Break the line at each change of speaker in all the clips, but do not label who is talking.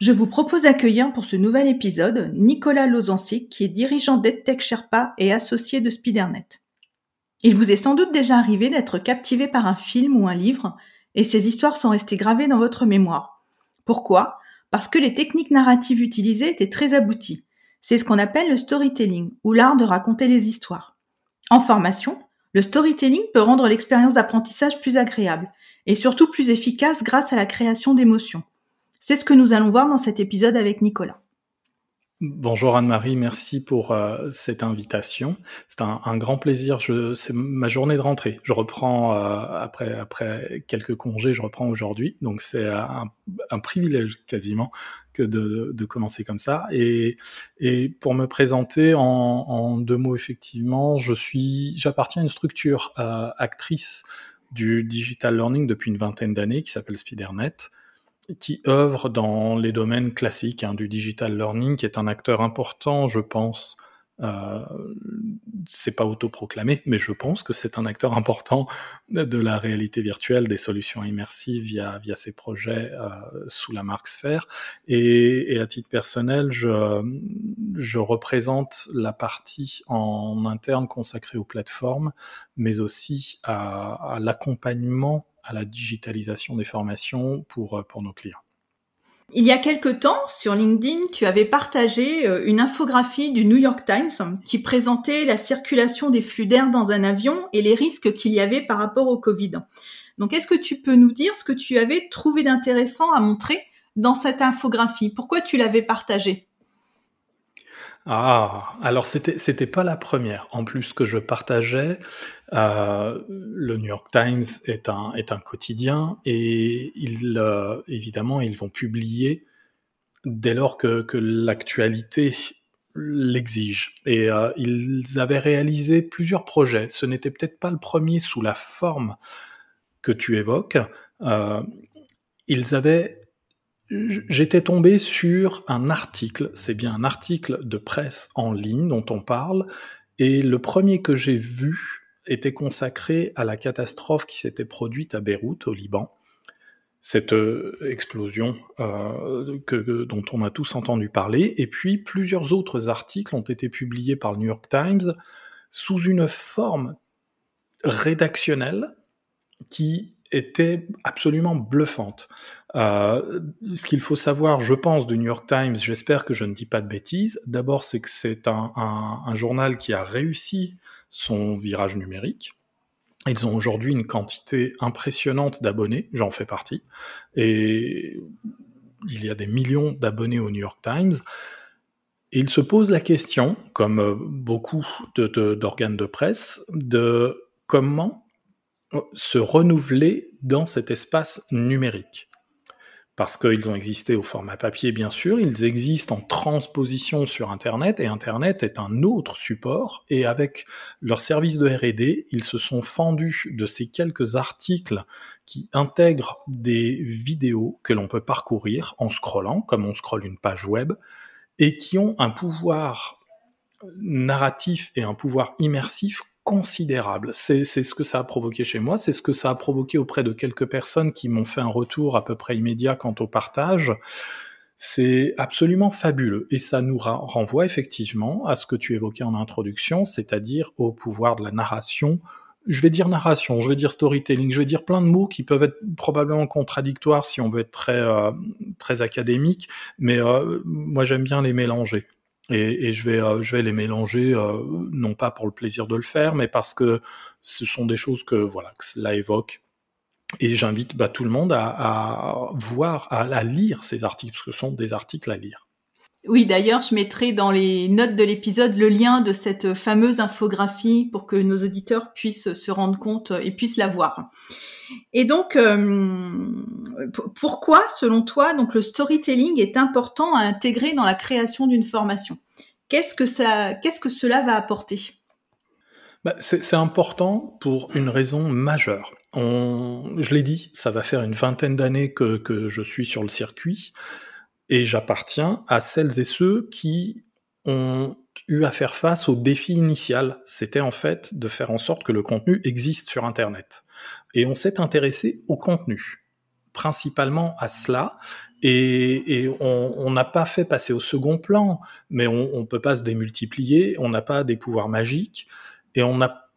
Je vous propose d'accueillir pour ce nouvel épisode Nicolas Lozancic, qui est dirigeant d'EdTech Sherpa et associé de Spidernet. Il vous est sans doute déjà arrivé d'être captivé par un film ou un livre, et ces histoires sont restées gravées dans votre mémoire. Pourquoi? Parce que les techniques narratives utilisées étaient très abouties. C'est ce qu'on appelle le storytelling, ou l'art de raconter les histoires. En formation, le storytelling peut rendre l'expérience d'apprentissage plus agréable, et surtout plus efficace grâce à la création d'émotions. C'est ce que nous allons voir dans cet épisode avec Nicolas.
Bonjour Anne-Marie, merci pour euh, cette invitation. C'est un, grand plaisir. c'est ma journée de rentrée. Je reprends euh, après après quelques congés, je reprends aujourd'hui. Donc c'est un, privilège quasiment que de, commencer comme ça. Et, et pour me présenter en, deux mots effectivement, je suis j'appartiens à une structure euh, actrice du digital learning depuis une vingtaine d'années qui s'appelle Spidernet qui œuvre dans les domaines classiques hein, du digital learning, qui est un acteur important, je pense. Euh, c'est pas autoproclamé, mais je pense que c'est un acteur important de la réalité virtuelle, des solutions immersives via via ces projets euh, sous la marque Sphere. Et, et, à titre personnel, je je représente la partie en interne consacrée aux plateformes, mais aussi à, à l'accompagnement à la digitalisation des formations pour, euh, pour nos clients.
Il y a quelque temps, sur LinkedIn, tu avais partagé euh, une infographie du New York Times qui présentait la circulation des flux d'air dans un avion et les risques qu'il y avait par rapport au Covid. Donc, est-ce que tu peux nous dire ce que tu avais trouvé d'intéressant à montrer dans cette infographie? Pourquoi tu l'avais partagée?
Ah, alors c'était c'était pas la première. En plus que je partageais, euh, le New York Times est un est un quotidien et ils euh, évidemment ils vont publier dès lors que que l'actualité l'exige. Et euh, ils avaient réalisé plusieurs projets. Ce n'était peut-être pas le premier sous la forme que tu évoques. ils avaient J'étais tombé sur un article, c'est bien un article de presse en ligne dont on parle, et le premier que j'ai vu était consacré à la catastrophe qui s'était produite à Beyrouth, au Liban. Cette euh, explosion euh, dont on a tous entendu parler, et puis plusieurs autres articles ont été publiés par le New York Times sous une forme rédactionnelle qui était absolument bluffante. Euh, ce qu'il faut savoir, je pense, du New York Times, j'espère que je ne dis pas de bêtises, d'abord c'est que c'est un, journal qui a réussi son virage numérique. Ils ont aujourd'hui une quantité impressionnante d'abonnés, j'en fais partie, et il y a des millions d'abonnés au New York Times. Et ils se posent la question, comme beaucoup d'organes de, de presse, de comment se renouveler dans cet espace numérique parce qu'ils ont existé au format papier, bien sûr, ils existent en transposition sur Internet, et Internet est un autre support, et avec leur service de RD, ils se sont fendus de ces quelques articles qui intègrent des vidéos que l'on peut parcourir en scrollant, comme on scrolle une page web, et qui ont un pouvoir narratif et un pouvoir immersif considérable. C'est ce que ça a provoqué chez moi, c'est ce que ça a provoqué auprès de quelques personnes qui m'ont fait un retour à peu près immédiat quant au partage. C'est absolument fabuleux et ça nous renvoie effectivement à ce que tu évoquais en introduction, c'est-à-dire au pouvoir de la narration. Je vais dire narration, je vais dire storytelling, je vais dire plein de mots qui peuvent être probablement contradictoires si on veut être très euh, très académique, mais euh, moi j'aime bien les mélanger. Et, je, vais, euh, je vais les mélanger, euh, non pas pour le plaisir de le faire, mais parce que ce sont des choses que, voilà, cela évoque. Et j'invite bah, tout le monde à, voir, à, lire ces articles, parce que ce sont des articles à lire.
Oui, d'ailleurs, je mettrai dans les notes de l'épisode le lien de cette fameuse infographie pour que nos auditeurs puissent se rendre compte et puissent la voir. Et donc, euh, pourquoi, selon toi, donc le storytelling est important à intégrer dans la création d'une formation? Qu'est-ce que cela va apporter?
Bah, c'est important pour une raison majeure. Je l'ai dit, ça va faire une vingtaine d'années que je suis sur le circuit et j'appartiens à celles et ceux qui ont eu à faire face au défi initial. C'était en fait de faire en sorte que le contenu existe sur Internet. Et on s'est intéressé au contenu, principalement à cela. Et, on n'a pas fait passer au second plan, mais on ne peut pas se démultiplier, on n'a pas des pouvoirs magiques, et on a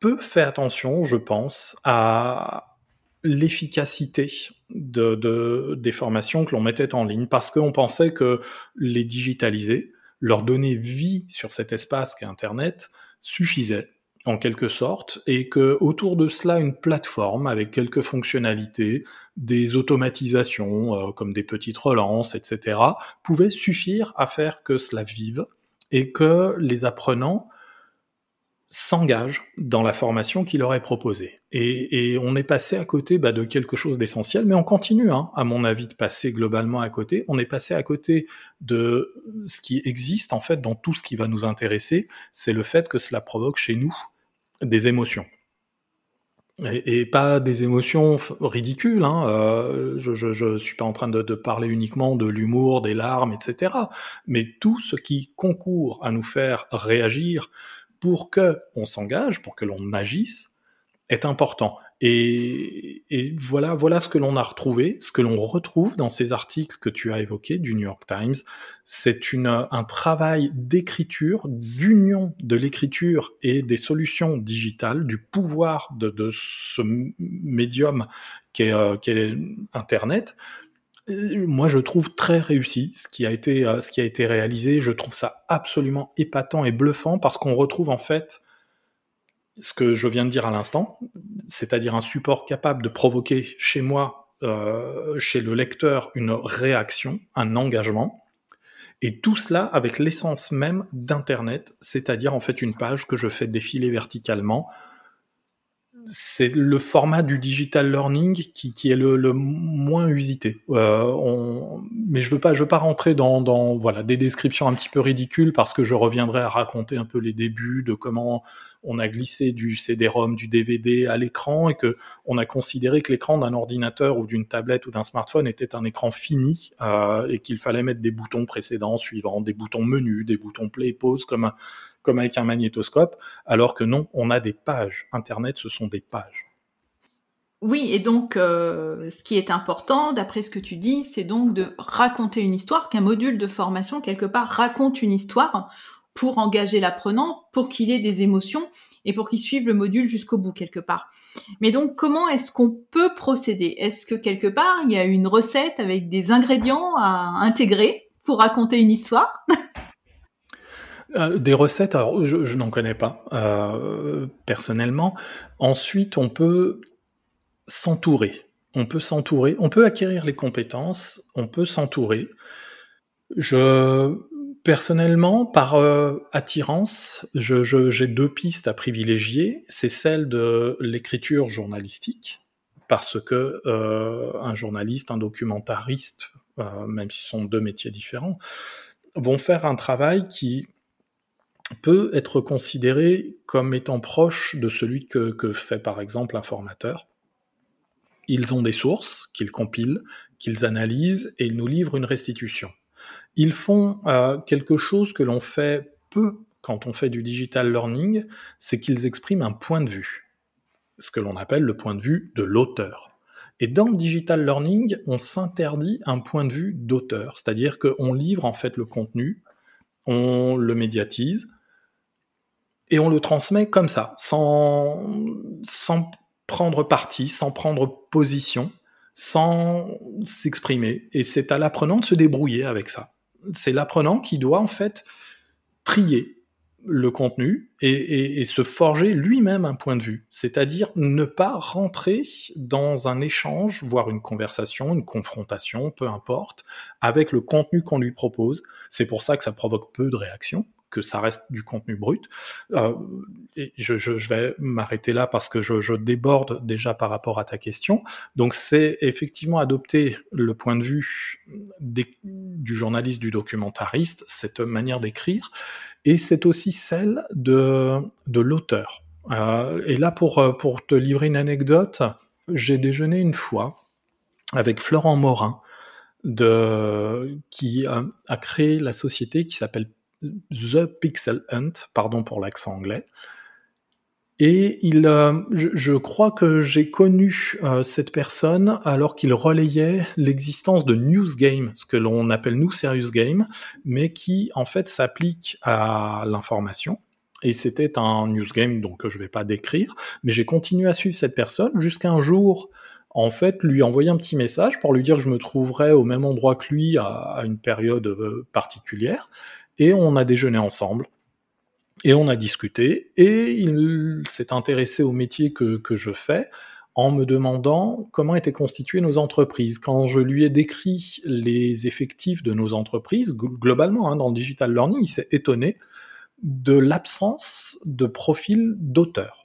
peu fait attention, je pense, à l'efficacité de, de, des formations que l'on mettait en ligne, parce qu'on pensait que les digitaliser, leur donner vie sur cet espace qu'est Internet, suffisait en quelque sorte, et que autour de cela, une plateforme avec quelques fonctionnalités, des automatisations euh, comme des petites relances, etc., pouvait suffire à faire que cela vive et que les apprenants s'engagent dans la formation qu'il leur est proposée. Et, on est passé à côté bah, de quelque chose d'essentiel, mais on continue, hein, à mon avis, de passer globalement à côté. On est passé à côté de ce qui existe en fait dans tout ce qui va nous intéresser, c'est le fait que cela provoque chez nous des émotions. Et, pas des émotions ridicules. Hein. Euh, je ne suis pas en train de, de parler uniquement de l'humour, des larmes, etc. Mais tout ce qui concourt à nous faire réagir pour que on s'engage, pour que l'on agisse, est important. Et, voilà, voilà ce que l'on a retrouvé, ce que l'on retrouve dans ces articles que tu as évoqués du New York Times. C'est un travail d'écriture, d'union de l'écriture et des solutions digitales, du pouvoir de, ce médium qu'est euh, Internet, moi je trouve très réussi ce qui a été euh, ce qui a été réalisé. Je trouve ça absolument épatant et bluffant parce qu'on retrouve en fait ce que je viens de dire à l'instant, c'est-à-dire un support capable de provoquer chez moi, euh, chez le lecteur, une réaction, un engagement. Et tout cela avec l'essence même d'Internet, c'est-à-dire en fait une page que je fais défiler verticalement c'est le format du digital learning qui, qui est le, le, moins usité. Euh, on, mais je veux pas, je veux pas rentrer dans, dans voilà des descriptions un petit peu ridicules parce que je reviendrai à raconter un peu les débuts de comment on a glissé du CD-ROM, du DVD à l'écran et que on a considéré que l'écran d'un ordinateur ou d'une tablette ou d'un smartphone était un écran fini euh, et qu'il fallait mettre des boutons précédents, suivants, des boutons menus, des boutons play, pause comme comme avec un magnétoscope, alors que non, on a des pages. Internet, ce sont des pages.
Oui, et donc euh, ce qui est important, d'après ce que tu dis, c'est donc de raconter une histoire, qu'un module de formation, quelque part, raconte une histoire pour engager l'apprenant, pour qu'il ait des émotions et pour qu'il suive le module jusqu'au bout, quelque part. Mais donc, comment est-ce qu'on peut procéder? Est-ce que quelque part, il y a une recette avec des ingrédients à intégrer pour raconter une histoire?
Euh, des recettes, alors je, n'en connais pas euh, personnellement. Ensuite, on peut s'entourer. On peut s'entourer. On peut acquérir les compétences. On peut s'entourer. Je personnellement, par euh, attirance, j'ai deux pistes à privilégier. C'est celle de l'écriture journalistique, parce que un journaliste, un documentariste, même si ce sont deux métiers différents, vont faire un travail qui peut être considéré comme étant proche de celui que, fait par exemple un formateur. Ils ont des sources qu'ils compilent, qu'ils analysent et ils nous livrent une restitution. Ils font euh, quelque chose que l'on fait peu quand on fait du digital learning, c'est qu'ils expriment un point de vue, ce que l'on appelle le point de vue de l'auteur. Et dans le digital learning, on s'interdit un point de vue d'auteur, c'est-à-dire qu'on livre en fait le contenu, on le médiatise, et on le transmet comme ça, sans, sans prendre parti, sans prendre position, sans s'exprimer. Et c'est à l'apprenant de se débrouiller avec ça. C'est l'apprenant qui doit en fait trier le contenu et, se forger lui-même un point de vue, c'est-à-dire ne pas rentrer dans un échange, voire une conversation, une confrontation, peu importe, avec le contenu qu'on lui propose. C'est pour ça que ça provoque peu de réactions que ça reste du contenu brut. Euh, je, vais m'arrêter là parce que je, déborde déjà par rapport à ta question. Donc c'est effectivement adopter le point de vue du journaliste, du documentariste, cette manière d'écrire, et c'est aussi celle de, de l'auteur. Euh, et là, pour, pour te livrer une anecdote, j'ai déjeuné une fois avec Florent Morin, de, qui a, a créé la société qui s'appelle The Pixel Hunt, pardon pour l'accent anglais. Et il, euh, je, crois que j'ai connu euh, cette personne alors qu'il relayait l'existence de News Game, ce que l'on appelle nous Serious Game, mais qui en fait s'applique à l'information. Et c'était un news game donc que je vais pas décrire, mais j'ai continué à suivre cette personne jusqu'à un jour en fait, lui envoyer un petit message pour lui dire que je me trouverais au même endroit que lui à, à une période euh, particulière. Et on a déjeuné ensemble. Et on a discuté. Et il s'est intéressé au métier que, je fais en me demandant comment étaient constituées nos entreprises. Quand je lui ai décrit les effectifs de nos entreprises, globalement, hein, dans le digital learning, il s'est étonné de l'absence de profil d'auteur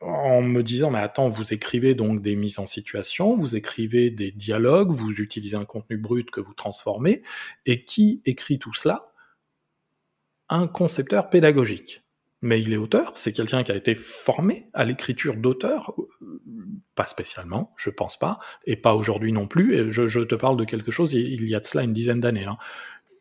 en me disant mais attends vous écrivez donc des mises en situation, vous écrivez des dialogues, vous utilisez un contenu brut que vous transformez et qui écrit tout cela? Un concepteur pédagogique. Mais il est auteur, c'est quelqu'un qui a été formé à l'écriture d'auteur, pas spécialement, je pense pas, et pas aujourd'hui non plus. Et je, je, te parle de quelque chose il y a de cela une dizaine d'années. Hein.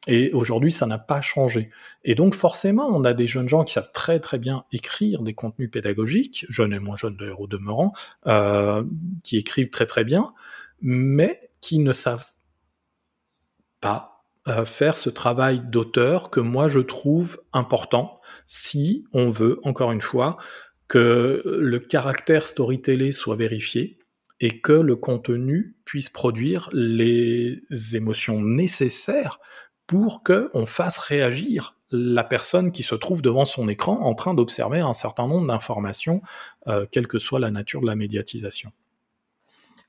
Et aujourd'hui, ça n'a pas changé. Et donc, forcément, on a des jeunes gens qui savent très très bien écrire des contenus pédagogiques, jeunes et moins jeunes d'ailleurs au demeurant, euh, qui écrivent très très bien, mais qui ne savent pas euh, faire ce travail d'auteur que moi je trouve important si on veut, encore une fois, que le caractère storytelling soit vérifié et que le contenu puisse produire les émotions nécessaires pour qu'on fasse réagir la personne qui se trouve devant son écran en train d'observer un certain nombre d'informations, euh, quelle que soit la nature de la médiatisation.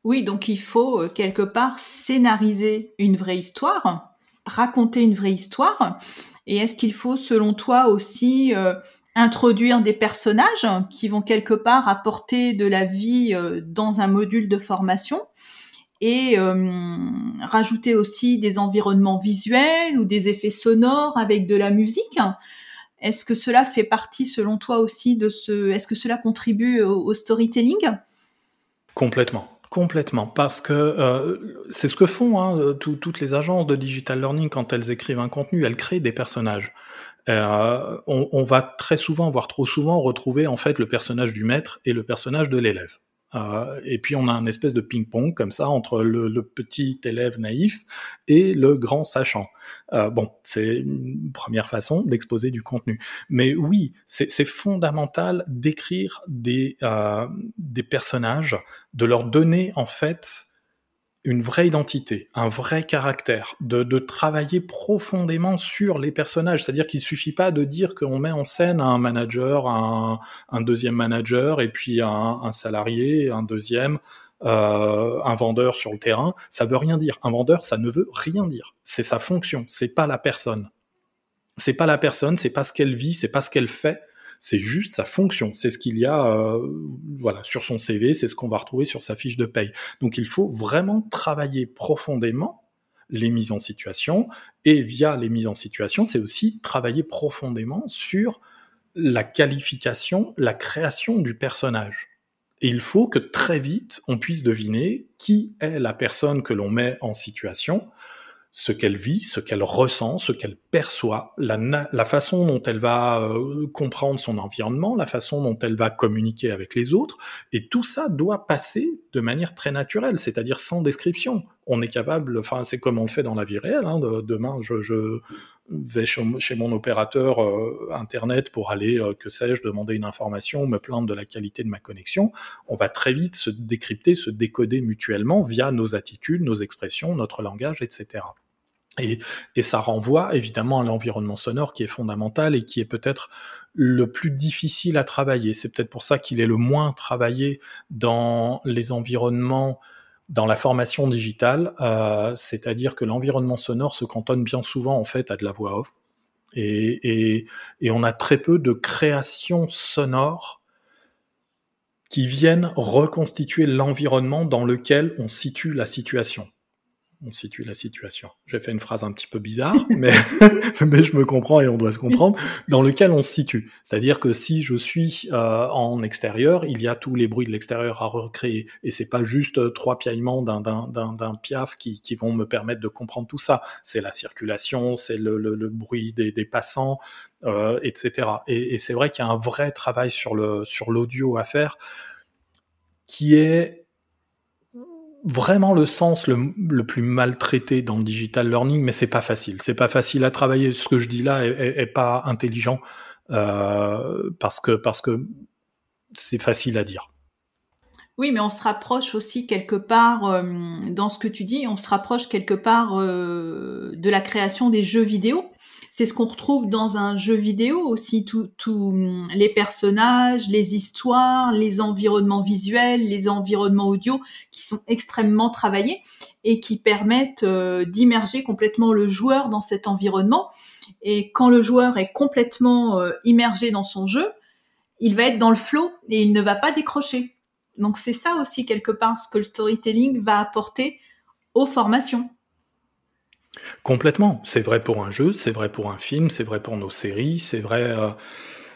Oui, donc il faut euh, quelque part scénariser une vraie histoire, raconter une vraie histoire. Et est-ce qu'il faut, selon toi, aussi euh, introduire des personnages qui vont quelque part apporter de la vie dans un module de formation? Et euh, rajouter aussi des environnements visuels ou des effets sonores avec de la musique. Est-ce que cela fait partie, selon toi aussi, de ce Est-ce que cela contribue au, storytelling?
Complètement. Complètement, parce que euh, c'est ce que font hein, toutes les agences de digital learning quand elles écrivent un contenu, elles créent des personnages. Euh, on, on, va très souvent, voire trop souvent, retrouver en fait le personnage du maître et le personnage de l'élève. Euh, et puis on a un espèce de ping-pong comme ça entre le, petit élève naïf et le grand sachant. Euh, bon, c'est une première façon d'exposer du contenu. Mais oui, c'est fondamental d'écrire des, euh, des personnages, de leur donner en fait une vraie identité, un vrai caractère, de, de travailler profondément sur les personnages. C'est-à-dire qu'il suffit pas de dire qu'on met en scène un manager, un, un deuxième manager, et puis un, un salarié, un deuxième, euh, un vendeur sur le terrain. Ça veut rien dire. Un vendeur, ça ne veut rien dire. C'est sa fonction, c'est pas la personne. C'est pas la personne, c'est pas ce qu'elle vit, c'est pas ce qu'elle fait c'est juste sa fonction, c'est ce qu'il y a euh, voilà sur son CV, c'est ce qu'on va retrouver sur sa fiche de paye. Donc il faut vraiment travailler profondément les mises en situation et via les mises en situation, c'est aussi travailler profondément sur la qualification, la création du personnage. Il faut que très vite on puisse deviner qui est la personne que l'on met en situation ce qu'elle vit, ce qu'elle ressent, ce qu'elle perçoit, la, façon dont elle va euh, comprendre son environnement, la façon dont elle va communiquer avec les autres, et tout ça doit passer de manière très naturelle, c'est-à-dire sans description. On est capable, enfin c'est comme on le fait dans la vie réelle. Hein, de, demain, je, je, vais chez, mon opérateur euh, internet pour aller, euh, que sais-je, demander une information, me plaindre de la qualité de ma connexion. On va très vite se décrypter, se décoder mutuellement via nos attitudes, nos expressions, notre langage, etc. Et, ça renvoie évidemment à l'environnement sonore qui est fondamental et qui est peut-être le plus difficile à travailler. C'est peut-être pour ça qu'il est le moins travaillé dans les environnements, dans la formation digitale, euh, c'est-à-dire que l'environnement sonore se cantonne bien souvent en fait à de la voix off et, et on a très peu de créations sonores qui viennent reconstituer l'environnement dans lequel on situe la situation on situe la situation. J'ai fait une phrase un petit peu bizarre, mais, je me comprends et on doit se comprendre, dans lequel on se situe. C'est-à-dire que si je suis euh, en extérieur, il y a tous les bruits de l'extérieur à recréer. Et c'est pas juste euh, trois piaillements d'un, piaf qui, vont me permettre de comprendre tout ça. C'est la circulation, c'est le, bruit des, passants, euh, etc. Et, c'est vrai qu'il y a un vrai travail sur l'audio à faire qui est vraiment le sens le, plus maltraité dans le digital learning, mais c'est pas facile. C'est pas facile à travailler. Ce que je dis là est, pas intelligent euh, parce que parce que c'est facile à dire.
Oui, mais on se rapproche aussi quelque part euh, dans ce que tu dis. On se rapproche quelque part euh, de la création des jeux vidéo c'est ce qu'on retrouve dans un jeu vidéo aussi, tous hum, les personnages, les histoires, les environnements visuels, les environnements audio qui sont extrêmement travaillés et qui permettent euh, d'immerger complètement le joueur dans cet environnement. Et quand le joueur est complètement euh, immergé dans son jeu, il va être dans le flow et il ne va pas décrocher. Donc c'est ça aussi quelque part ce que le storytelling va apporter aux formations.
Complètement. C'est vrai pour un jeu, c'est vrai pour un film, c'est vrai pour nos séries, c'est vrai, euh,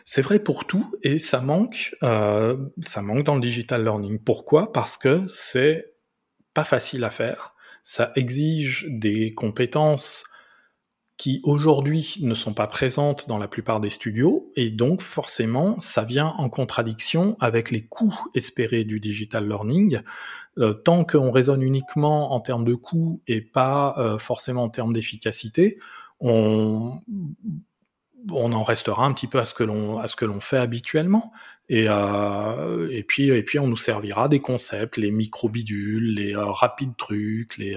c'est vrai pour tout. Et ça manque, euh, ça manque dans le digital learning. Pourquoi? Parce que c'est pas facile à faire. Ça exige des compétences qui aujourd'hui ne sont pas présentes dans la plupart des studios, et donc forcément, ça vient en contradiction avec les coûts espérés du digital learning. Euh, tant qu'on raisonne uniquement en termes de coûts et pas euh, forcément en termes d'efficacité, on, on en restera un petit peu à ce que l'on à ce que l'on fait habituellement et euh, et puis et puis on nous servira des concepts les micro bidules les rapides trucs les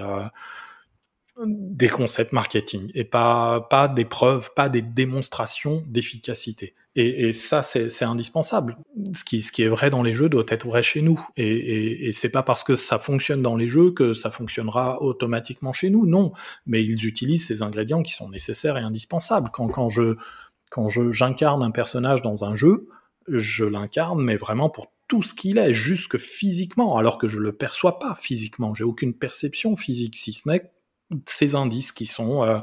des concepts marketing et pas, pas des preuves, pas des démonstrations d'efficacité. Et, et, ça, c'est indispensable. Ce qui, ce qui est vrai dans les jeux doit être vrai chez nous. Et, et, et c'est pas parce que ça fonctionne dans les jeux que ça fonctionnera automatiquement chez nous. Non, mais ils utilisent ces ingrédients qui sont nécessaires et indispensables. Quand, quand je quand j'incarne un personnage dans un jeu, je l'incarne, mais vraiment pour tout ce qu'il est, jusque physiquement, alors que je le perçois pas physiquement. J'ai aucune perception physique, si ce n'est ces indices qui sont euh,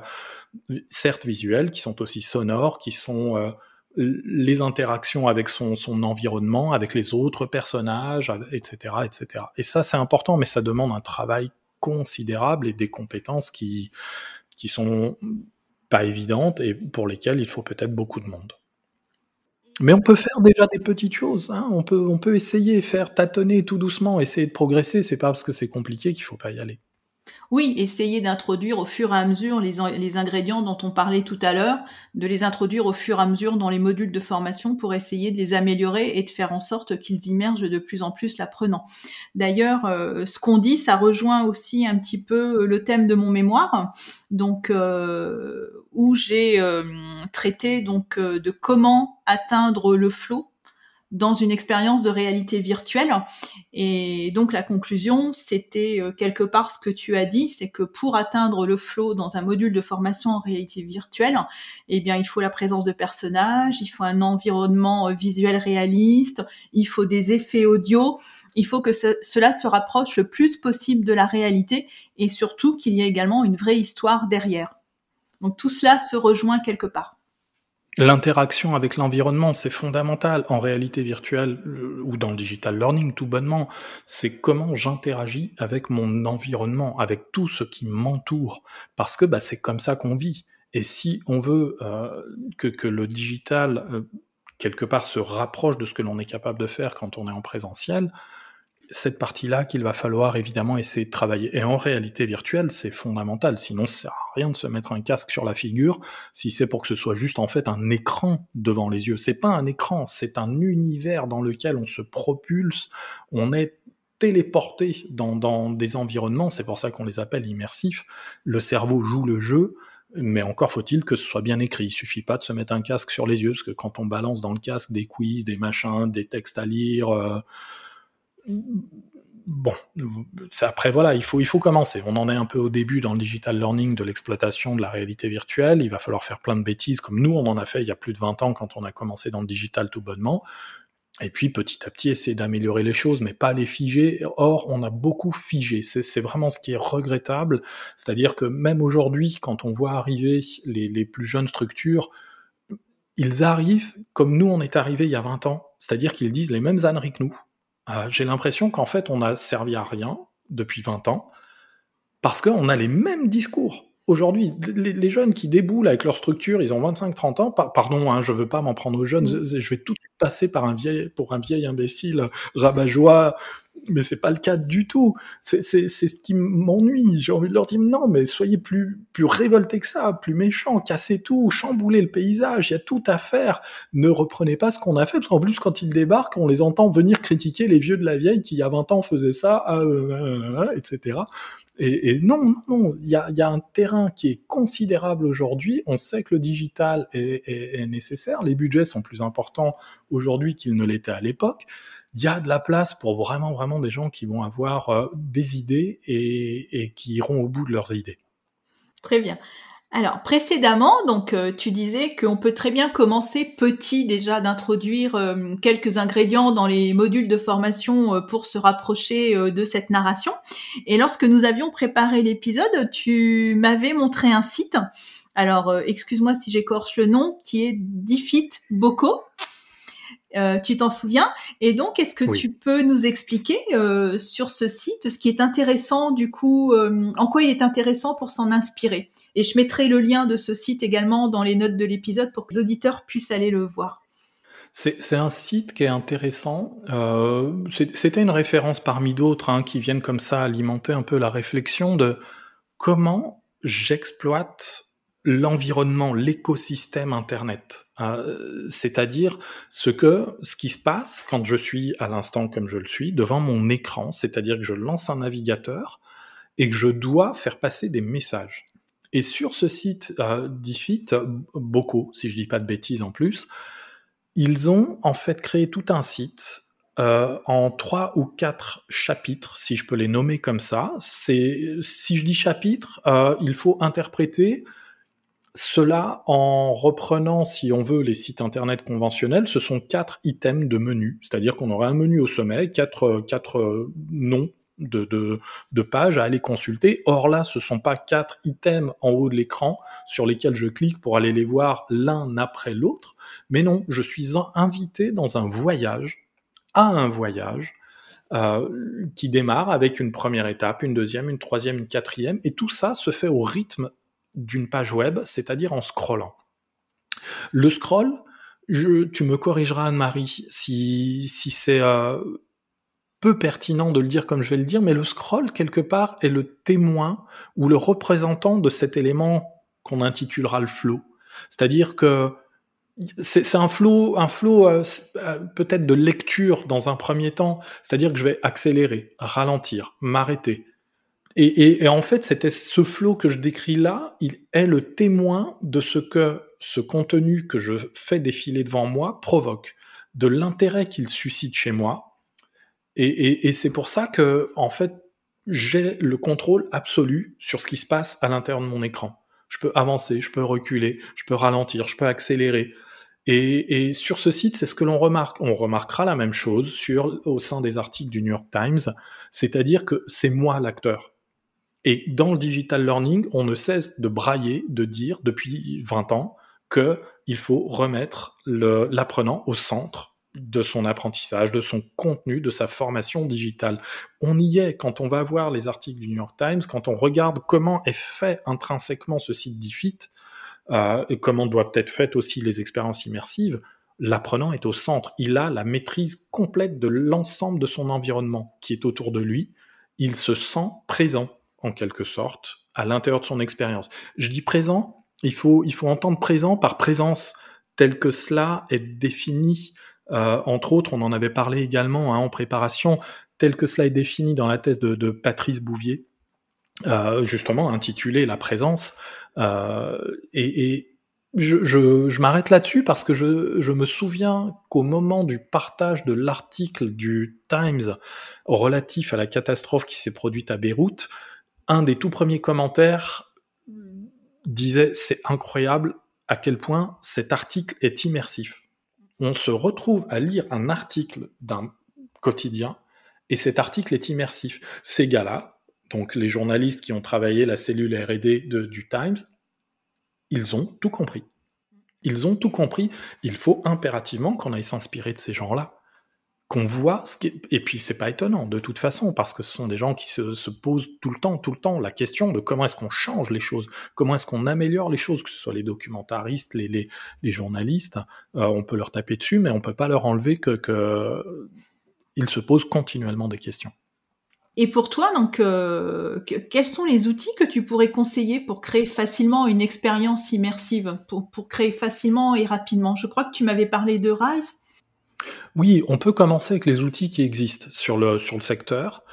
certes visuels, qui sont aussi sonores, qui sont euh, les interactions avec son, environnement, avec les autres personnages, etc., etc. Et ça, c'est important, mais ça demande un travail considérable et des compétences qui qui sont pas évidentes et pour lesquelles il faut peut-être beaucoup de monde. Mais on peut faire déjà des petites choses. Hein. On peut on peut essayer, faire tâtonner tout doucement, essayer de progresser. C'est pas parce que c'est compliqué qu'il faut pas y aller.
Oui, essayer d'introduire au fur et à mesure les, ingrédients dont on parlait tout à l'heure, de les introduire au fur et à mesure dans les modules de formation pour essayer de les améliorer et de faire en sorte qu'ils immergent de plus en plus l'apprenant. D'ailleurs, euh, ce qu'on dit, ça rejoint aussi un petit peu le thème de mon mémoire, donc euh, où j'ai euh, traité donc de comment atteindre le flow dans une expérience de réalité virtuelle. Et donc la conclusion, c'était euh, quelque part ce que tu as dit, c'est que pour atteindre le flow dans un module de formation en réalité virtuelle, eh bien il faut la présence de personnages, il faut un environnement euh, visuel réaliste, il faut des effets audio, il faut que cela se rapproche le plus possible de la réalité et surtout qu'il y ait également une vraie histoire derrière. Donc tout cela se rejoint quelque part.
L'interaction avec l'environnement, c'est fondamental en réalité virtuelle ou dans le digital learning, tout bonnement. C'est comment j'interagis avec mon environnement, avec tout ce qui m'entoure, parce que bah, c'est comme ça qu'on vit. Et si on veut euh, que, que, le digital, euh, quelque part, se rapproche de ce que l'on est capable de faire quand on est en présentiel, cette partie-là qu'il va falloir évidemment essayer de travailler. Et en réalité virtuelle, c'est fondamental. Sinon, ça sert à rien de se mettre un casque sur la figure si c'est pour que ce soit juste en fait un écran devant les yeux. C'est pas un écran, c'est un univers dans lequel on se propulse, on est téléporté dans, dans des environnements, c'est pour ça qu'on les appelle immersifs. Le cerveau joue le jeu, mais encore faut-il que ce soit bien écrit. Il suffit pas de se mettre un casque sur les yeux, parce que quand on balance dans le casque des quiz, des machins, des textes à lire, euh, bon, après voilà, il faut il faut commencer. On en est un peu au début dans le digital learning de l'exploitation de la réalité virtuelle. Il va falloir faire plein de bêtises comme nous on en a fait il y a plus de 20 ans quand on a commencé dans le digital tout bonnement. Et puis petit à petit essayer d'améliorer les choses, mais pas les figer. Or, on a beaucoup figé. C'est vraiment ce qui est regrettable. C'est-à-dire que même aujourd'hui, quand on voit arriver les, les plus jeunes structures, ils arrivent comme nous on est arrivé il y a 20 ans. C'est-à-dire qu'ils disent les mêmes âneries que nous. Euh, j'ai l'impression qu'en fait, on a servi à rien depuis 20 ans parce qu'on a les mêmes discours. Aujourd'hui, les, jeunes qui déboulent avec leur structure, ils ont 25-30 ans. pardon, hein, je veux pas m'en prendre aux jeunes. Mm. Je, vais tout passer par un vieil, pour un vieil imbécile rabat-joie mais c'est pas le cas du tout. C'est ce qui m'ennuie. J'ai envie de leur dire non, mais soyez plus plus révoltés que ça, plus méchants, cassez tout, chamboulez le paysage. Il y a tout à faire. Ne reprenez pas ce qu'on a fait. Parce qu'en plus, quand ils débarquent, on les entend venir critiquer les vieux de la vieille qui il y a 20 ans faisaient ça, euh, etc. Et, et, non, non, il y a, un terrain qui est considérable aujourd'hui. On sait que le digital est, est, est nécessaire. Les budgets sont plus importants aujourd'hui qu'ils ne l'étaient à l'époque il y a de la place pour vraiment, vraiment des gens qui vont avoir euh, des idées et, qui iront au bout de leurs idées.
Très bien. Alors précédemment, donc euh, tu disais qu'on peut très bien commencer petit déjà d'introduire euh, quelques ingrédients dans les modules de formation pour se rapprocher de cette narration. Et lorsque nous avions préparé l'épisode, tu m'avais montré un site. Alors excuse-moi si j'écorche le nom, qui est Difit Boko. Euh, tu t'en souviens? Et donc, est-ce que tu peux nous expliquer euh, sur ce site ce qui est intéressant, du coup, euh, en quoi il est intéressant pour s'en inspirer? Et je mettrai le lien de ce site également dans les notes de l'épisode pour que les auditeurs puissent aller le voir.
C'est un site qui est intéressant. C'était une référence parmi d'autres hein, qui viennent comme ça alimenter un peu la réflexion de comment j'exploite l'environnement, l'écosystème Internet, euh, c'est-à-dire ce que, ce qui se passe quand je suis à l'instant comme je le suis devant mon écran, c'est-à-dire que je lance un navigateur et que je dois faire passer des messages. Et sur ce site euh, d'IFIT, beaucoup, si je dis pas de bêtises en plus, ils ont en fait créé tout un site euh, en trois ou quatre chapitres, si je peux les nommer comme ça. C'est si je dis chapitre, euh, il faut interpréter cela, en reprenant, si on veut, les sites internet conventionnels, ce sont quatre items de menu. C'est-à-dire qu'on aurait un menu au sommet, quatre, quatre noms de, de, de, pages à aller consulter. Or là, ce sont pas quatre items en haut de l'écran sur lesquels je clique pour aller les voir l'un après l'autre. Mais non, je suis invité dans un voyage, à un voyage, euh, qui démarre avec une première étape, une deuxième, une troisième, une quatrième, et tout ça se fait au rythme d'une page web, c'est-à-dire en scrollant. Le scroll, tu me corrigeras Anne-Marie si, si c'est euh, peu pertinent de le dire comme je vais le dire, mais le scroll, quelque part, est le témoin ou le représentant de cet élément qu'on intitulera le flow. C'est-à-dire que c'est un flow, un flow euh, euh, peut-être de lecture dans un premier temps, c'est-à-dire que je vais accélérer, ralentir, m'arrêter, et, en fait, c'était ce flot que je décris là, il est le témoin de ce que ce contenu que je fais défiler devant moi provoque, de l'intérêt qu'il suscite chez moi. Et, c'est pour ça que, en fait, j'ai le contrôle absolu sur ce qui se passe à l'intérieur de mon écran. Je peux avancer, je peux reculer, je peux ralentir, je peux accélérer. Et, et sur ce site, c'est ce que l'on remarque. On remarquera la même chose sur, au sein des articles du New York Times, c'est-à-dire que c'est moi l'acteur. Et dans le digital learning, on ne cesse de brailler, de dire depuis 20 ans qu'il faut remettre l'apprenant au centre de son apprentissage, de son contenu, de sa formation digitale. On y est quand on va voir les articles du New York Times, quand on regarde comment est fait intrinsèquement ce site d'IFIT, euh, comment doivent être faites aussi les expériences immersives, l'apprenant est au centre. Il a la maîtrise complète de l'ensemble de son environnement qui est autour de lui. Il se sent présent en quelque sorte, à l'intérieur de son expérience. Je dis présent, il faut, il faut entendre présent par présence, tel que cela est défini, euh, entre autres, on en avait parlé également hein, en préparation, tel que cela est défini dans la thèse de, Patrice Bouvier, euh, justement intitulée La présence. Euh, et, je, m'arrête là-dessus parce que je me souviens qu'au moment du partage de l'article du Times relatif à la catastrophe qui s'est produite à Beyrouth, un des tout premiers commentaires disait c'est incroyable à quel point cet article est immersif. On se retrouve à lire un article d'un quotidien et cet article est immersif. Ces gars-là, donc les journalistes qui ont travaillé la cellule R&D du Times, ils ont tout compris. Ils ont tout compris. Il faut impérativement qu'on aille s'inspirer de ces gens-là. Qu'on voit ce Et puis, c'est pas étonnant, de toute façon, parce que ce sont des gens qui se, posent tout le temps, tout le temps, la question de comment est-ce qu'on change les choses, comment est-ce qu'on améliore les choses, que ce soit les documentaristes, les, journalistes. Euh, on peut leur taper dessus, mais on peut pas leur enlever que, que... se posent continuellement des questions.
Et pour toi, donc, euh, quels sont les outils que tu pourrais conseiller pour créer facilement une expérience immersive, pour, pour créer facilement et rapidement? Je crois que tu m'avais parlé de Rise.
Oui, on peut commencer avec les outils qui existent sur le, sur le secteur.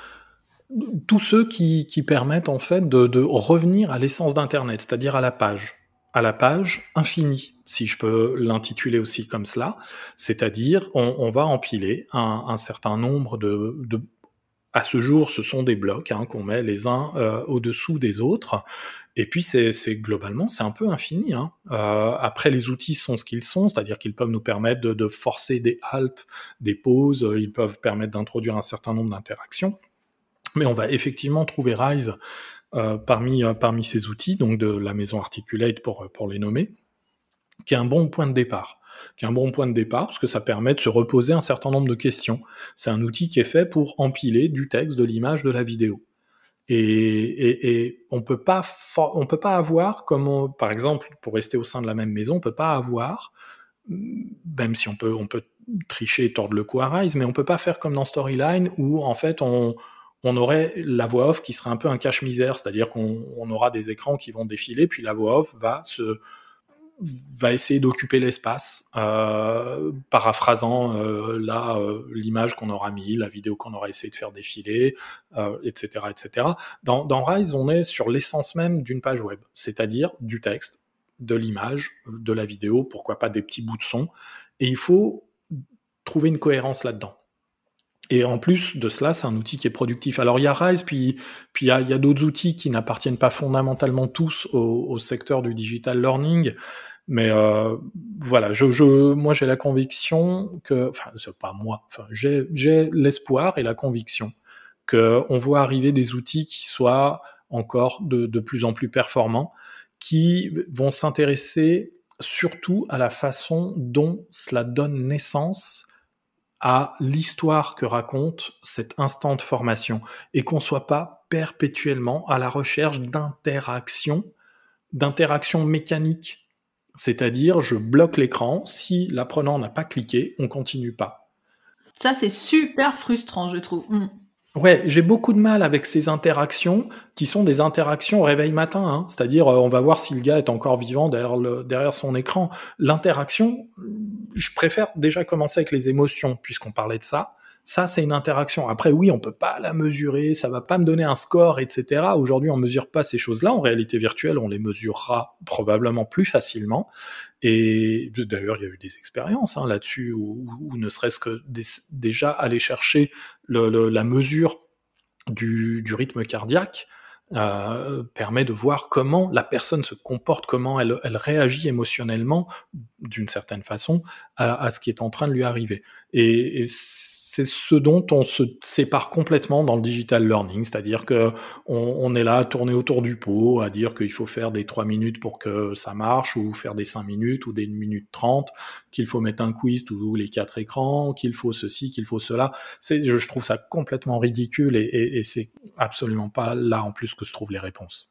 Tous ceux qui, qui permettent en fait de, revenir à l'essence d'Internet, c'est-à-dire à la page à la page infinie, si je peux l'intituler aussi comme cela, c'est-à-dire on, va empiler un, un certain nombre de, de, à ce jour, ce sont des blocs hein, qu'on met les uns euh, au-dessous des autres. Et puis, c'est globalement, c'est un peu infini. Hein. Euh, après, les outils sont ce qu'ils sont, c'est-à-dire qu'ils peuvent nous permettre de, forcer des halts, des pauses, euh, ils peuvent permettre d'introduire un certain nombre d'interactions. Mais on va effectivement trouver Rise parmi, ces outils, donc de la maison Articulate pour les nommer, qui est un bon point de départ qui est un bon point de départ parce que ça permet de se reposer un certain nombre de questions. C'est un outil qui est fait pour empiler du texte, de l'image, de la vidéo. Et, on peut pas peut pas avoir comme par exemple pour rester au sein de la même maison on peut pas avoir même si on peut on peut tricher tordre le cou à Rise mais on peut pas faire comme dans Storyline où en fait on on aurait la voix off qui serait un peu un cache-misère, c'est-à-dire qu'on aura des écrans qui vont défiler, puis la voix off va se, va essayer d'occuper l'espace, euh, paraphrasant euh, là euh, l'image qu'on aura mis, la vidéo qu'on aura essayé de faire défiler, etc., euh, etc. Dans, dans Rise, on est sur l'essence même d'une page web, c'est-à-dire du texte, de l'image, de la vidéo, pourquoi pas des petits bouts de son, et il faut trouver une cohérence là-dedans. Et en plus de cela, c'est un outil qui est productif. Alors il y a Rise, puis puis il y a, d'autres outils qui n'appartiennent pas fondamentalement tous au, au, secteur du digital learning, mais euh, voilà, je, je moi j'ai la conviction que, enfin c'est pas moi, enfin j'ai j'ai l'espoir et la conviction que on voit arriver des outils qui soient encore de, de plus en plus performants, qui vont s'intéresser surtout à la façon dont cela donne naissance à l'histoire que raconte cet instant de formation et qu'on soit pas perpétuellement à la recherche d'interactions, d'interactions mécaniques. C'est-à-dire, je bloque l'écran, si l'apprenant n'a pas cliqué, on continue pas.
Ça, c'est super frustrant, je trouve. Mm.
Ouais, j'ai beaucoup de mal avec ces interactions qui sont des interactions au réveil matin. Hein. C'est-à-dire, euh, on va voir si le gars est encore vivant derrière, le, derrière son écran. L'interaction, je préfère déjà commencer avec les émotions, puisqu'on parlait de ça. Ça, c'est une interaction. Après, oui, on peut pas la mesurer, ça va pas me donner un score, etc. Aujourd'hui, on mesure pas ces choses-là. En réalité virtuelle, on les mesurera probablement plus facilement. Et d'ailleurs, il y a eu des expériences hein, là-dessus, où, ne serait-ce que déjà aller chercher la mesure du, rythme cardiaque. Euh, permet de voir comment la personne se comporte, comment elle, réagit émotionnellement, d'une certaine façon, à, ce qui est en train de lui arriver. C'est ce dont on se sépare complètement dans le digital learning, c'est-à-dire que on, est là à tourner autour du pot, à dire qu'il faut faire des 3 minutes pour que ça marche, ou faire des 5 minutes, ou des 1 minute 30, qu'il faut mettre un quiz tous les quatre écrans, qu'il faut ceci, qu'il faut cela. C'est, je trouve ça complètement ridicule et, c'est absolument pas là en plus que se trouvent les réponses.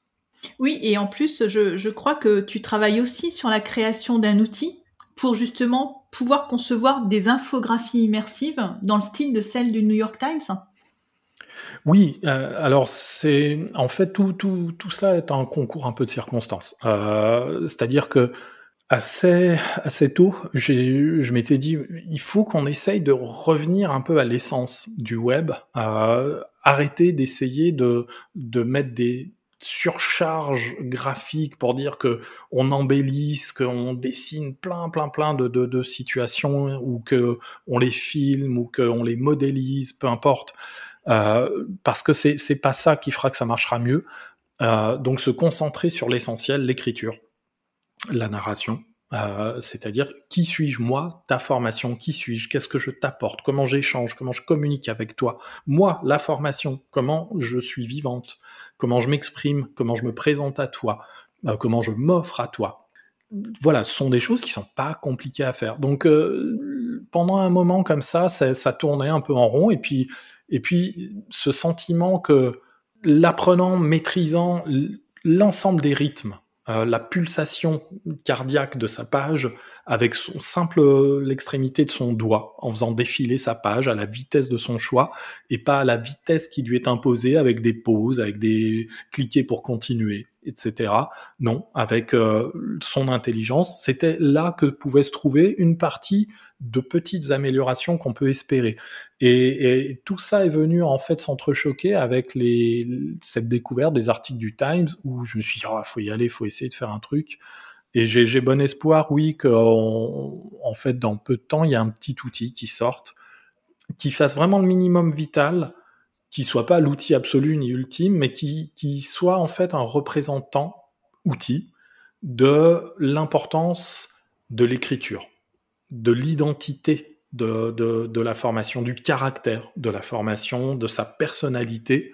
Oui, et en plus, je crois que tu travailles aussi sur la création d'un outil pour justement pouvoir concevoir des infographies immersives dans le style de celle du New York Times?
Oui, euh, alors c'est en fait tout, tout, tout cela est un concours un peu de circonstances. Euh, C'est-à-dire que assez, assez tôt, je m'étais dit il faut qu'on essaye de revenir un peu à l'essence du web, euh, arrêter d'essayer de, de mettre des surcharge graphique pour dire que on embellisse, qu'on dessine plein, plein, plein de, de, de situations ou que on les filme ou qu'on les modélise, peu importe, euh, parce que c'est c'est pas ça qui fera que ça marchera mieux. Euh, donc se concentrer sur l'essentiel, l'écriture, la narration, euh, c'est-à-dire qui suis-je moi, ta formation, qui suis-je, qu'est-ce que je t'apporte, comment j'échange, comment je communique avec toi, moi, la formation, comment je suis vivante, comment je m'exprime, comment je me présente à toi, euh, comment je m'offre à toi. Voilà, ce sont des choses qui sont pas compliquées à faire. Donc euh, pendant un moment comme ça, ça, ça, tournait un peu en rond, et puis et puis ce sentiment que l'apprenant maîtrisant l'ensemble des rythmes euh, la pulsation cardiaque de sa page avec son simple l'extrémité de son doigt en faisant défiler sa page à la vitesse de son choix et pas à la vitesse qui lui est imposée avec des pauses, avec des cliquer pour continuer etc. Non, avec euh, son intelligence, c'était là que pouvait se trouver une partie de petites améliorations qu'on peut espérer. Et, tout ça est venu en fait s'entrechoquer avec les, cette découverte des articles du Times où je me suis dit, oh, faut y aller, faut essayer de faire un truc. Et j'ai bon espoir, oui, qu'en fait, dans peu de temps, il y a un petit outil qui sorte, qui fasse vraiment le minimum vital, qui soit pas l'outil absolu ni ultime, mais qui, soit en fait un représentant outil de l'importance de l'écriture, de l'identité de, de, de, la formation, du caractère de la formation, de sa personnalité,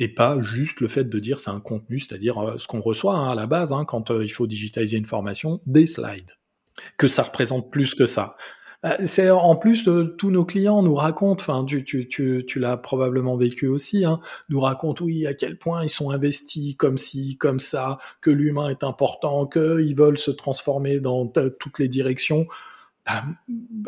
et pas juste le fait de dire c'est un contenu, c'est-à-dire euh, ce qu'on reçoit hein, à la base hein, quand euh, il faut digitaliser une formation, des slides. Que ça représente plus que ça. Bah, c'est en plus euh, tous nos clients nous racontent, enfin tu, tu, tu, tu l'as probablement vécu aussi, hein, nous racontent oui à quel point ils sont investis comme ci, comme ça, que l'humain est important, qu'ils veulent se transformer dans toutes les directions. Bah,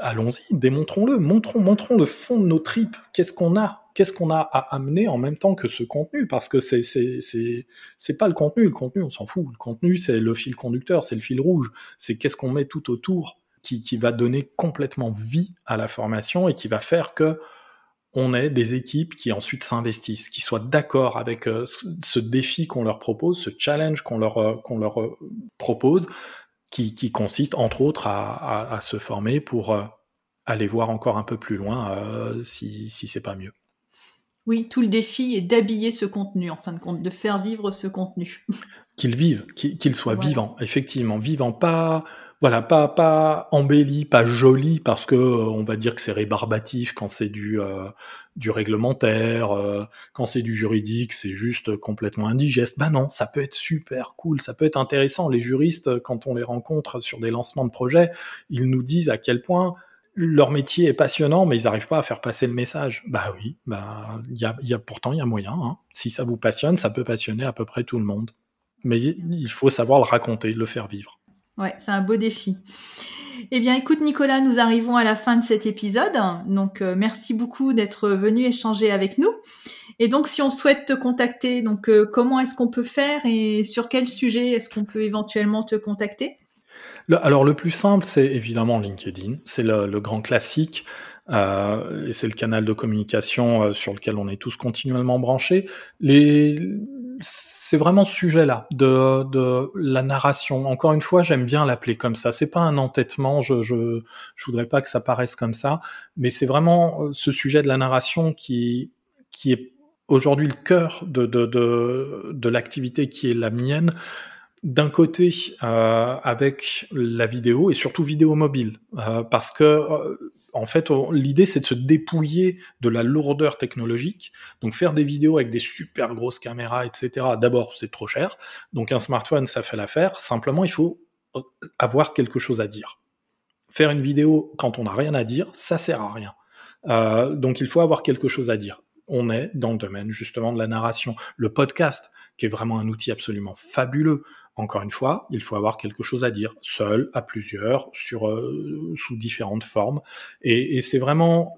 allons-y, démontrons-le, montrons, montrons le fond de nos tripes. Qu'est-ce qu'on a? Qu'est-ce qu'on a à amener en même temps que ce contenu? Parce que c'est c'est c'est c'est pas le contenu. Le contenu, on s'en fout. Le contenu, c'est le fil conducteur, c'est le fil rouge. C'est qu'est-ce qu'on met tout autour qui, va donner complètement vie à la formation et qui va faire que on ait des équipes qui ensuite s'investissent, qui soient d'accord avec euh, ce défi qu'on leur propose, ce challenge qu'on leur, euh, qu'on leur euh, propose, qui, qui, consiste entre autres à, à, se former pour aller voir encore un peu plus loin si, si c'est pas mieux.
Oui, tout le défi est d'habiller ce contenu, en fin de compte, de faire vivre ce contenu.
Qu'il vive, qu'il soit vivant, effectivement, vivant, pas voilà, pas pas embelli, pas joli, parce que euh, on va dire que c'est rébarbatif quand c'est du euh, du réglementaire, euh, quand c'est du juridique, c'est juste complètement indigeste. Ben non, ça peut être super cool, ça peut être intéressant. Les juristes, quand on les rencontre sur des lancements de projets, ils nous disent à quel point leur métier est passionnant, mais ils n'arrivent pas à faire passer le message. Bah oui, bah y a, y a, pourtant il y a moyen. Hein. Si ça vous passionne, ça peut passionner à peu près tout le monde. Mais il faut savoir le raconter, le faire vivre.
Ouais, c'est un beau défi. Eh bien, écoute, Nicolas, nous arrivons à la fin de cet épisode. Donc, euh, merci beaucoup d'être venu échanger avec nous. Et donc, si on souhaite te contacter, donc euh, comment est-ce qu'on peut faire et sur quel sujet est-ce qu'on peut éventuellement te contacter?
Alors, le plus simple, c'est évidemment LinkedIn. C'est le, grand classique. Euh, et c'est le canal de communication sur lequel on est tous continuellement branchés. Les, c'est vraiment ce sujet-là de, de, la narration. Encore une fois, j'aime bien l'appeler comme ça. C'est pas un entêtement. Je, je, je voudrais pas que ça paraisse comme ça, mais c'est vraiment euh, ce sujet de la narration qui qui est aujourd'hui le cœur de de, de, de l'activité qui est la mienne. D'un côté, euh, avec la vidéo et surtout vidéo mobile, euh, parce que euh, en fait, l'idée, c'est de se dépouiller de la lourdeur technologique. Donc, faire des vidéos avec des super grosses caméras, etc. D'abord, c'est trop cher. Donc, un smartphone, ça fait l'affaire. Simplement, il faut euh, avoir quelque chose à dire. Faire une vidéo quand on n'a rien à dire, ça sert à rien. Euh, donc, il faut avoir quelque chose à dire. On est dans le domaine justement de la narration. Le podcast, qui est vraiment un outil absolument fabuleux encore une fois, il faut avoir quelque chose à dire, seul, à plusieurs, sur euh, sous différentes formes. Et, et c'est vraiment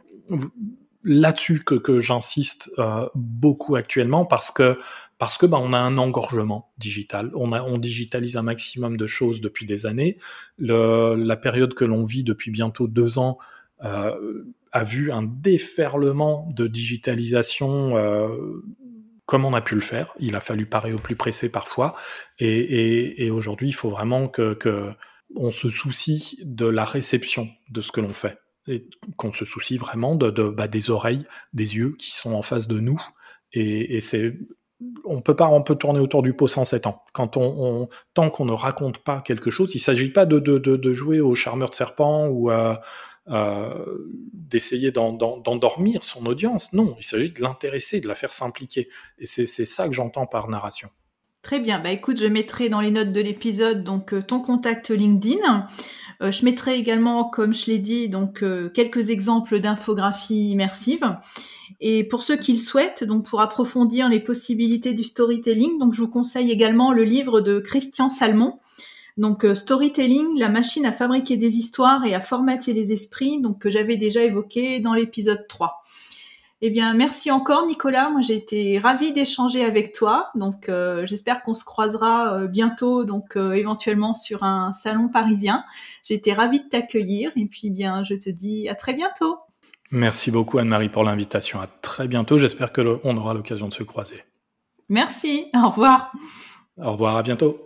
là-dessus que, que j'insiste euh, beaucoup actuellement parce que parce que bah, on a un engorgement digital. On a on digitalise un maximum de choses depuis des années. Le, la période que l'on vit depuis bientôt deux ans euh, a vu un déferlement de digitalisation comme on a pu le faire. Il a fallu parer au plus pressé parfois. Et, aujourd'hui, il faut vraiment que, on se soucie de la réception de ce que l'on fait. Et qu'on se soucie vraiment de, bah, des oreilles, des yeux qui sont en face de nous. Et, c'est on peut pas, on peut tourner autour du pot sans 7 ans. Quand on, tant qu'on ne raconte pas quelque chose, il s'agit pas de, de, jouer au charmeur de serpent ou à, d'essayer d'endormir son audience. Non, il s'agit de l'intéresser, de la faire s'impliquer. Et c'est ça que j'entends par narration.
Très bien. Bah écoute, je mettrai dans les notes de l'épisode donc euh, ton contact LinkedIn. Euh, je mettrai également, comme je l'ai dit, donc euh, quelques exemples d'infographies immersives. Et pour ceux qui le souhaitent, donc pour approfondir les possibilités du storytelling, donc je vous conseille également le livre de Christian Salmon, donc euh, storytelling, la machine à fabriquer des histoires et à formater les esprits, donc que j'avais déjà évoqué dans l'épisode 3. Eh bien, merci encore Nicolas. Moi, j'ai été ravie d'échanger avec toi. Donc, euh, j'espère qu'on se croisera euh, bientôt, donc éventuellement sur un salon parisien. J'ai été ravie de t'accueillir et puis bien, je te dis à très bientôt.
Merci beaucoup Anne-Marie pour l'invitation. À très bientôt. J'espère que on aura l'occasion de se croiser.
Merci. Au revoir.
Au revoir. À bientôt.